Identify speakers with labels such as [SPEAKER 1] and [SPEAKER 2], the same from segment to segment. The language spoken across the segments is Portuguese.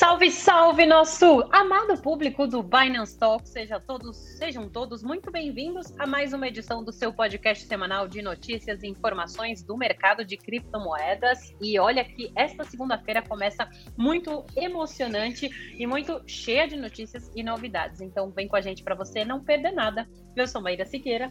[SPEAKER 1] Salve, salve, nosso amado público do Binance Talk. Seja todos, sejam todos muito bem-vindos a mais uma edição do seu podcast semanal de notícias e informações do mercado de criptomoedas. E olha que esta segunda-feira começa muito emocionante e muito cheia de notícias e novidades. Então vem com a gente para você não perder nada. Eu sou Maíra Siqueira.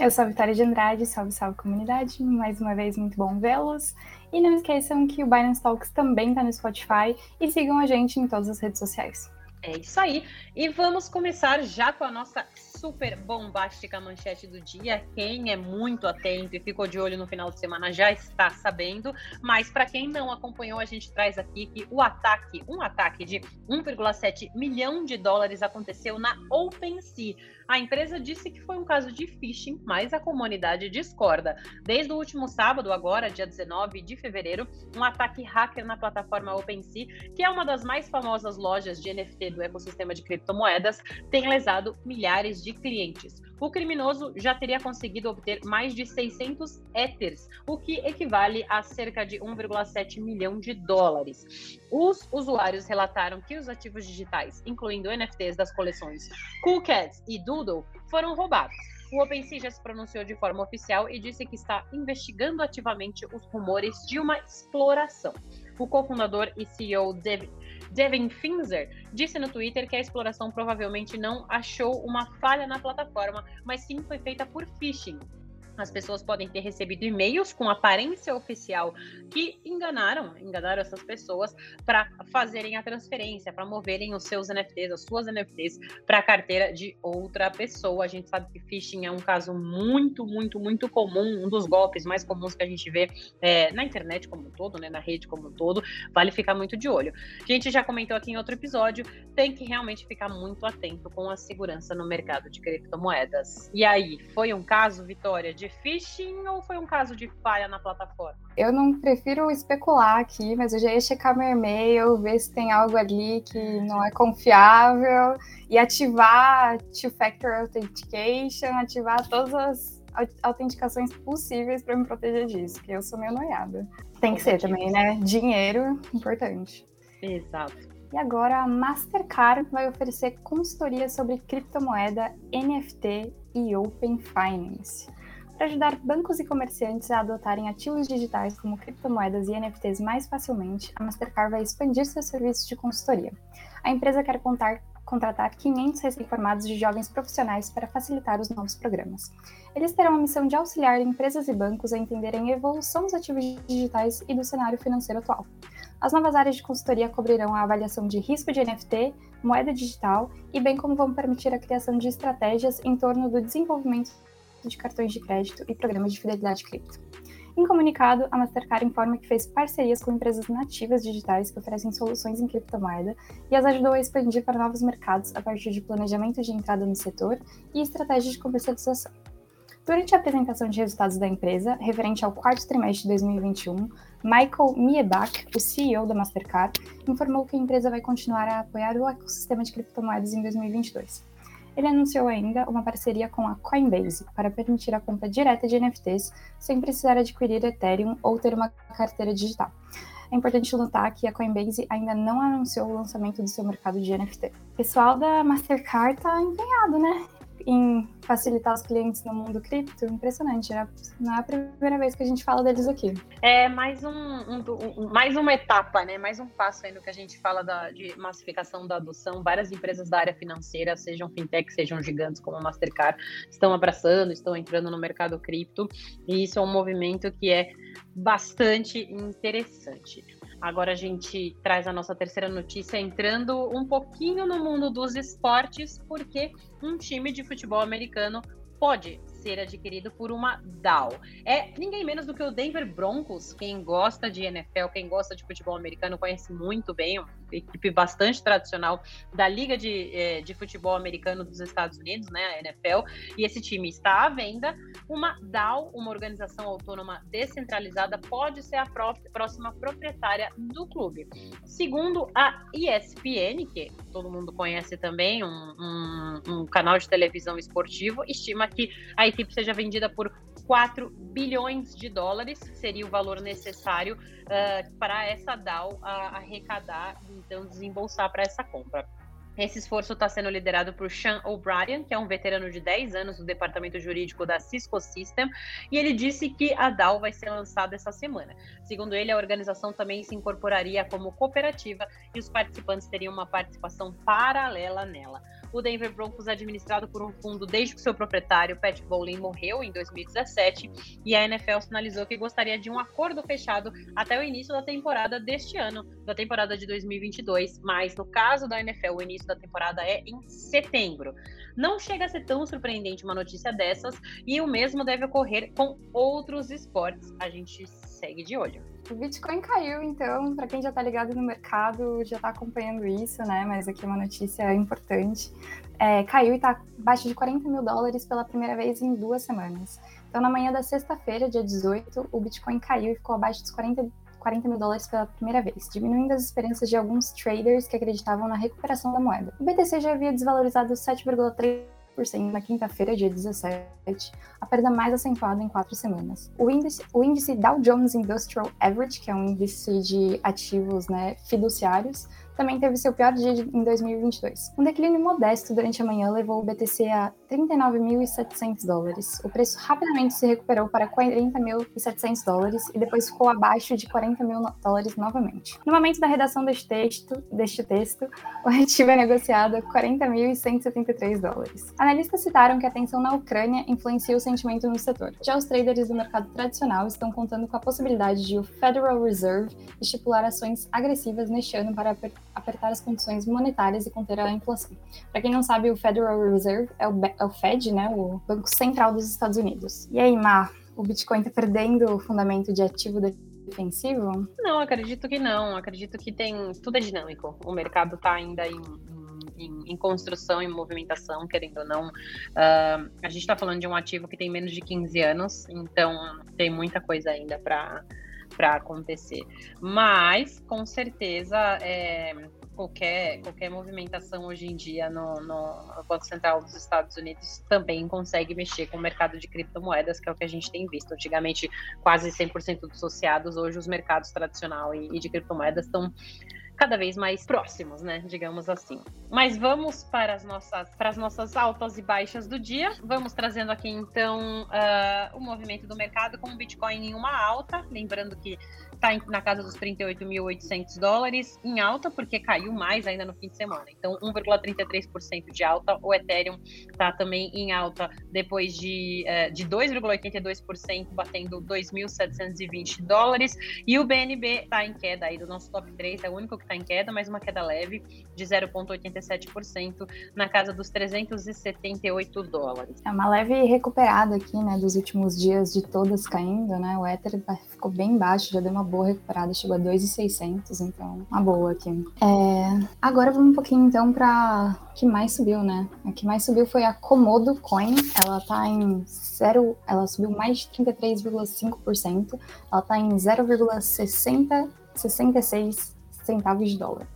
[SPEAKER 2] Eu sou a Vitória de Andrade, salve, salve comunidade. Mais uma vez, muito bom vê-los. E não esqueçam que o Binance Talks também está no Spotify e sigam a gente em todas as redes sociais.
[SPEAKER 1] É isso aí. E vamos começar já com a nossa super bombástica manchete do dia. Quem é muito atento e ficou de olho no final de semana já está sabendo. Mas para quem não acompanhou, a gente traz aqui que o ataque, um ataque de 1,7 milhão de dólares aconteceu na OpenSea a empresa disse que foi um caso de phishing, mas a comunidade discorda. Desde o último sábado, agora, dia 19 de fevereiro, um ataque hacker na plataforma OpenSea, que é uma das mais famosas lojas de NFT do ecossistema de criptomoedas, tem lesado milhares de clientes. O criminoso já teria conseguido obter mais de 600 Ethers, o que equivale a cerca de 1,7 milhão de dólares. Os usuários relataram que os ativos digitais, incluindo NFTs das coleções Cool Cats e Doodle, foram roubados. O OpenSea já se pronunciou de forma oficial e disse que está investigando ativamente os rumores de uma exploração. O cofundador e CEO Devin Finzer disse no Twitter que a exploração provavelmente não achou uma falha na plataforma, mas sim foi feita por phishing, as pessoas podem ter recebido e-mails com aparência oficial que enganaram, enganaram essas pessoas para fazerem a transferência, para moverem os seus NFTs, as suas NFTs para a carteira de outra pessoa. A gente sabe que phishing é um caso muito, muito, muito comum, um dos golpes mais comuns que a gente vê é, na internet como um todo, né, na rede como um todo. Vale ficar muito de olho. A gente já comentou aqui em outro episódio, tem que realmente ficar muito atento com a segurança no mercado de criptomoedas. E aí, foi um caso, Vitória, de phishing ou foi um caso de falha na plataforma?
[SPEAKER 2] Eu não prefiro especular aqui, mas eu já ia checar meu e-mail, ver se tem algo ali que não é confiável e ativar Two-Factor Authentication, ativar todas as autenticações possíveis para me proteger disso, porque eu sou meio noiada. Tem que ser também, né? Dinheiro, importante.
[SPEAKER 1] Exato.
[SPEAKER 2] E agora a Mastercard vai oferecer consultoria sobre criptomoeda, NFT e Open Finance para ajudar bancos e comerciantes a adotarem ativos digitais como criptomoedas e NFTs mais facilmente, a Mastercard vai expandir seus serviços de consultoria. A empresa quer contar, contratar 500 recém-formados de jovens profissionais para facilitar os novos programas. Eles terão a missão de auxiliar empresas e bancos a entenderem a evolução dos ativos digitais e do cenário financeiro atual. As novas áreas de consultoria cobrirão a avaliação de risco de NFT, moeda digital e bem como vão permitir a criação de estratégias em torno do desenvolvimento de cartões de crédito e programas de fidelidade cripto. Em comunicado, a Mastercard informa que fez parcerias com empresas nativas digitais que oferecem soluções em criptomoeda e as ajudou a expandir para novos mercados a partir de planejamento de entrada no setor e estratégias de comercialização. Durante a apresentação de resultados da empresa, referente ao quarto trimestre de 2021, Michael Miebach, o CEO da Mastercard, informou que a empresa vai continuar a apoiar o ecossistema de criptomoedas em 2022. Ele anunciou ainda uma parceria com a Coinbase para permitir a compra direta de NFTs sem precisar adquirir Ethereum ou ter uma carteira digital. É importante notar que a Coinbase ainda não anunciou o lançamento do seu mercado de NFT. O pessoal da Mastercard está empenhado, né? Em facilitar os clientes no mundo cripto, impressionante. É não é a primeira vez que a gente fala deles aqui.
[SPEAKER 1] É mais, um, um, mais uma etapa, né? Mais um passo aí no que a gente fala da, de massificação da adoção. Várias empresas da área financeira, sejam fintech, sejam gigantes como a Mastercard, estão abraçando, estão entrando no mercado cripto. E isso é um movimento que é bastante interessante. Agora a gente traz a nossa terceira notícia entrando um pouquinho no mundo dos esportes, porque um time de futebol americano pode ser adquirido por uma DAO. É ninguém menos do que o Denver Broncos. Quem gosta de NFL, quem gosta de futebol americano, conhece muito bem, equipe bastante tradicional da Liga de, eh, de Futebol Americano dos Estados Unidos, né, a NFL. E esse time está à venda. Uma DAO, uma organização autônoma descentralizada, pode ser a próxima proprietária do clube. Segundo a ESPN, que todo mundo conhece também, um, um, um canal de televisão esportivo, estima que a equipe seja vendida por 4 bilhões de dólares seria o valor necessário uh, para essa DAO arrecadar, então desembolsar para essa compra. Esse esforço está sendo liderado por Sean O'Brien, que é um veterano de 10 anos do departamento jurídico da Cisco System, e ele disse que a DAO vai ser lançada essa semana. Segundo ele, a organização também se incorporaria como cooperativa e os participantes teriam uma participação paralela nela. O Denver Broncos é administrado por um fundo desde que seu proprietário, Pat Bowling, morreu em 2017 e a NFL sinalizou que gostaria de um acordo fechado até o início da temporada deste ano, da temporada de 2022, mas no caso da NFL, o início da temporada é em setembro. Não chega a ser tão surpreendente uma notícia dessas e o mesmo deve ocorrer com outros esportes. A gente segue de olho.
[SPEAKER 2] O Bitcoin caiu, então, para quem já está ligado no mercado, já está acompanhando isso, né? Mas aqui é uma notícia importante. É, caiu e está abaixo de 40 mil dólares pela primeira vez em duas semanas. Então, na manhã da sexta-feira, dia 18, o Bitcoin caiu e ficou abaixo dos 40, 40 mil dólares pela primeira vez, diminuindo as esperanças de alguns traders que acreditavam na recuperação da moeda. O BTC já havia desvalorizado 7,3% na quinta-feira, dia 17, a perda mais acentuada em quatro semanas. O índice, o índice Dow Jones Industrial Average, que é um índice de ativos né, fiduciários, também teve seu pior dia em 2022. Um declínio modesto durante a manhã levou o BTC a 39.700 dólares. O preço rapidamente se recuperou para 40.700 dólares e depois ficou abaixo de 40 mil dólares novamente. No momento da redação deste texto, deste texto o ativo é negociado a 40.173 dólares. Analistas citaram que a tensão na Ucrânia influencia o sentimento no setor. Já os traders do mercado tradicional estão contando com a possibilidade de o Federal Reserve estipular ações agressivas neste ano para apertar as condições monetárias e conter a inflação. Para quem não sabe, o Federal Reserve é o, é o Fed, né, o Banco Central dos Estados Unidos. E aí, Mar, o Bitcoin está perdendo o fundamento de ativo defensivo?
[SPEAKER 1] Não, acredito que não. Acredito que tem tudo é dinâmico. O mercado está ainda em, em, em, construção, em movimentação, querendo ou não. Uh, a gente está falando de um ativo que tem menos de 15 anos, então tem muita coisa ainda para para acontecer. Mas, com certeza, é, qualquer, qualquer movimentação hoje em dia no, no, Banco Central dos Estados Unidos também consegue mexer com o mercado de criptomoedas, que é o que a gente tem visto. Antigamente, quase 100% dos associados, hoje os mercados tradicional e, e de criptomoedas estão cada vez mais próximos, né? Digamos assim. Mas vamos para as nossas, para as nossas altas e baixas do dia. Vamos trazendo aqui então uh, o movimento do mercado com o Bitcoin em uma alta. Lembrando que está na casa dos 38.800 dólares, em alta, porque caiu mais ainda no fim de semana. Então, 1,33% de alta. O Ethereum está também em alta depois de, uh, de 2,82%, batendo 2.720 dólares. E o BNB está em queda aí do nosso top 3, é o único que está em queda, mas uma queda leve de 0,87% na casa dos 378 dólares.
[SPEAKER 2] É uma leve recuperada aqui, né, dos últimos dias de todas caindo, né? O Ether ficou bem baixo, já deu uma boa recuperada, chegou a 2,600, então uma boa aqui. É... Agora vamos um pouquinho então para que mais subiu, né? A que mais subiu foi a Komodo Coin, ela tá em zero, ela subiu mais de 33,5%, ela tá em 0,6066 centavos de dólar.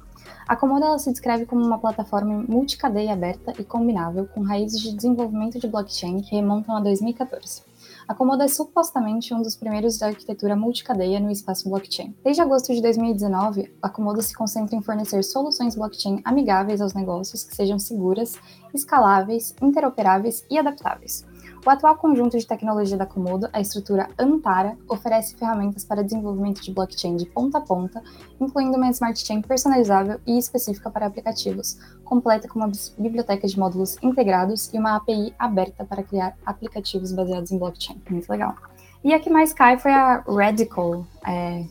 [SPEAKER 2] A Komodo ela se descreve como uma plataforma multicadeia aberta e combinável com raízes de desenvolvimento de blockchain que remontam a 2014. A Komodo é supostamente um dos primeiros de arquitetura multicadeia no espaço blockchain. Desde agosto de 2019, a Komodo se concentra em fornecer soluções blockchain amigáveis aos negócios que sejam seguras, escaláveis, interoperáveis e adaptáveis. O atual conjunto de tecnologia da Komodo, a estrutura Antara, oferece ferramentas para desenvolvimento de blockchain de ponta a ponta, incluindo uma smart chain personalizável e específica para aplicativos, completa com uma biblioteca de módulos integrados e uma API aberta para criar aplicativos baseados em blockchain. Muito legal. E a que mais cai foi a Radical, é,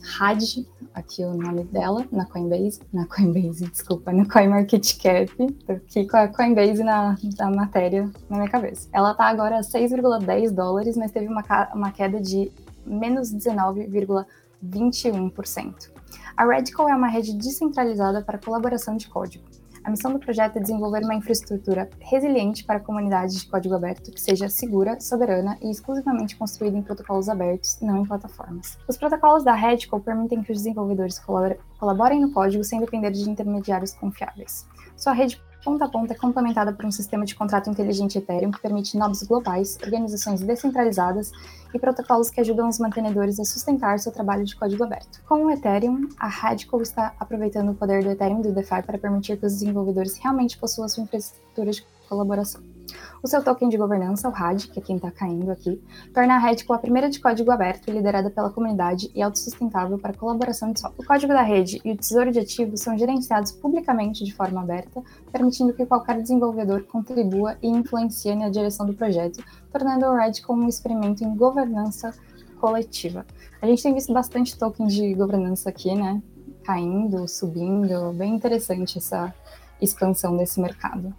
[SPEAKER 2] aqui o nome dela, na Coinbase, na Coinbase, desculpa, no CoinMarketCap, aqui com a Coinbase na, na matéria na minha cabeça. Ela tá agora a 6,10 dólares, mas teve uma, uma queda de menos 19,21%. A Radical é uma rede descentralizada para colaboração de código. A missão do projeto é desenvolver uma infraestrutura resiliente para comunidades de código aberto que seja segura, soberana e exclusivamente construída em protocolos abertos não em plataformas. Os protocolos da Radical permitem que os desenvolvedores colaborem no código sem depender de intermediários confiáveis. Sua rede ponta a ponta é complementada por um sistema de contrato inteligente Ethereum que permite nobres globais, organizações descentralizadas e protocolos que ajudam os mantenedores a sustentar seu trabalho de código aberto. Com o Ethereum, a Radical está aproveitando o poder do Ethereum e do DeFi para permitir que os desenvolvedores realmente possuam sua infraestrutura de colaboração. O seu token de governança, o RAD, que é quem está caindo aqui, torna a rede a primeira de código aberto, liderada pela comunidade e autossustentável para colaboração de software. O código da rede e o tesouro de ativos são gerenciados publicamente de forma aberta, permitindo que qualquer desenvolvedor contribua e influencie na direção do projeto, tornando o RAD como um experimento em governança coletiva. A gente tem visto bastante tokens de governança aqui, né? Caindo, subindo, bem interessante essa expansão desse mercado.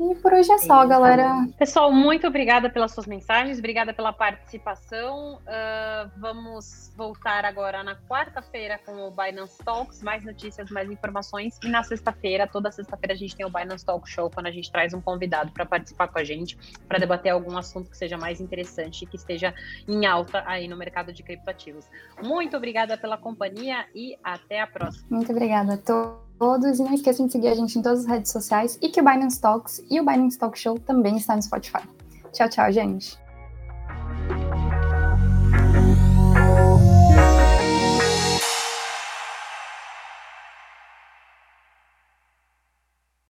[SPEAKER 2] E por hoje é só, galera.
[SPEAKER 1] Pessoal, muito obrigada pelas suas mensagens, obrigada pela participação. Uh, vamos voltar agora na quarta-feira com o Binance Talks, mais notícias, mais informações. E na sexta-feira, toda sexta-feira, a gente tem o Binance Talk Show, quando a gente traz um convidado para participar com a gente, para debater algum assunto que seja mais interessante e que esteja em alta aí no mercado de criptoativos. Muito obrigada pela companhia e até a próxima.
[SPEAKER 2] Muito obrigada a todos todos. E não esqueçam de seguir a gente em todas as redes sociais e que o Binance Talks e o Binance Talk Show também está no Spotify. Tchau, tchau, gente.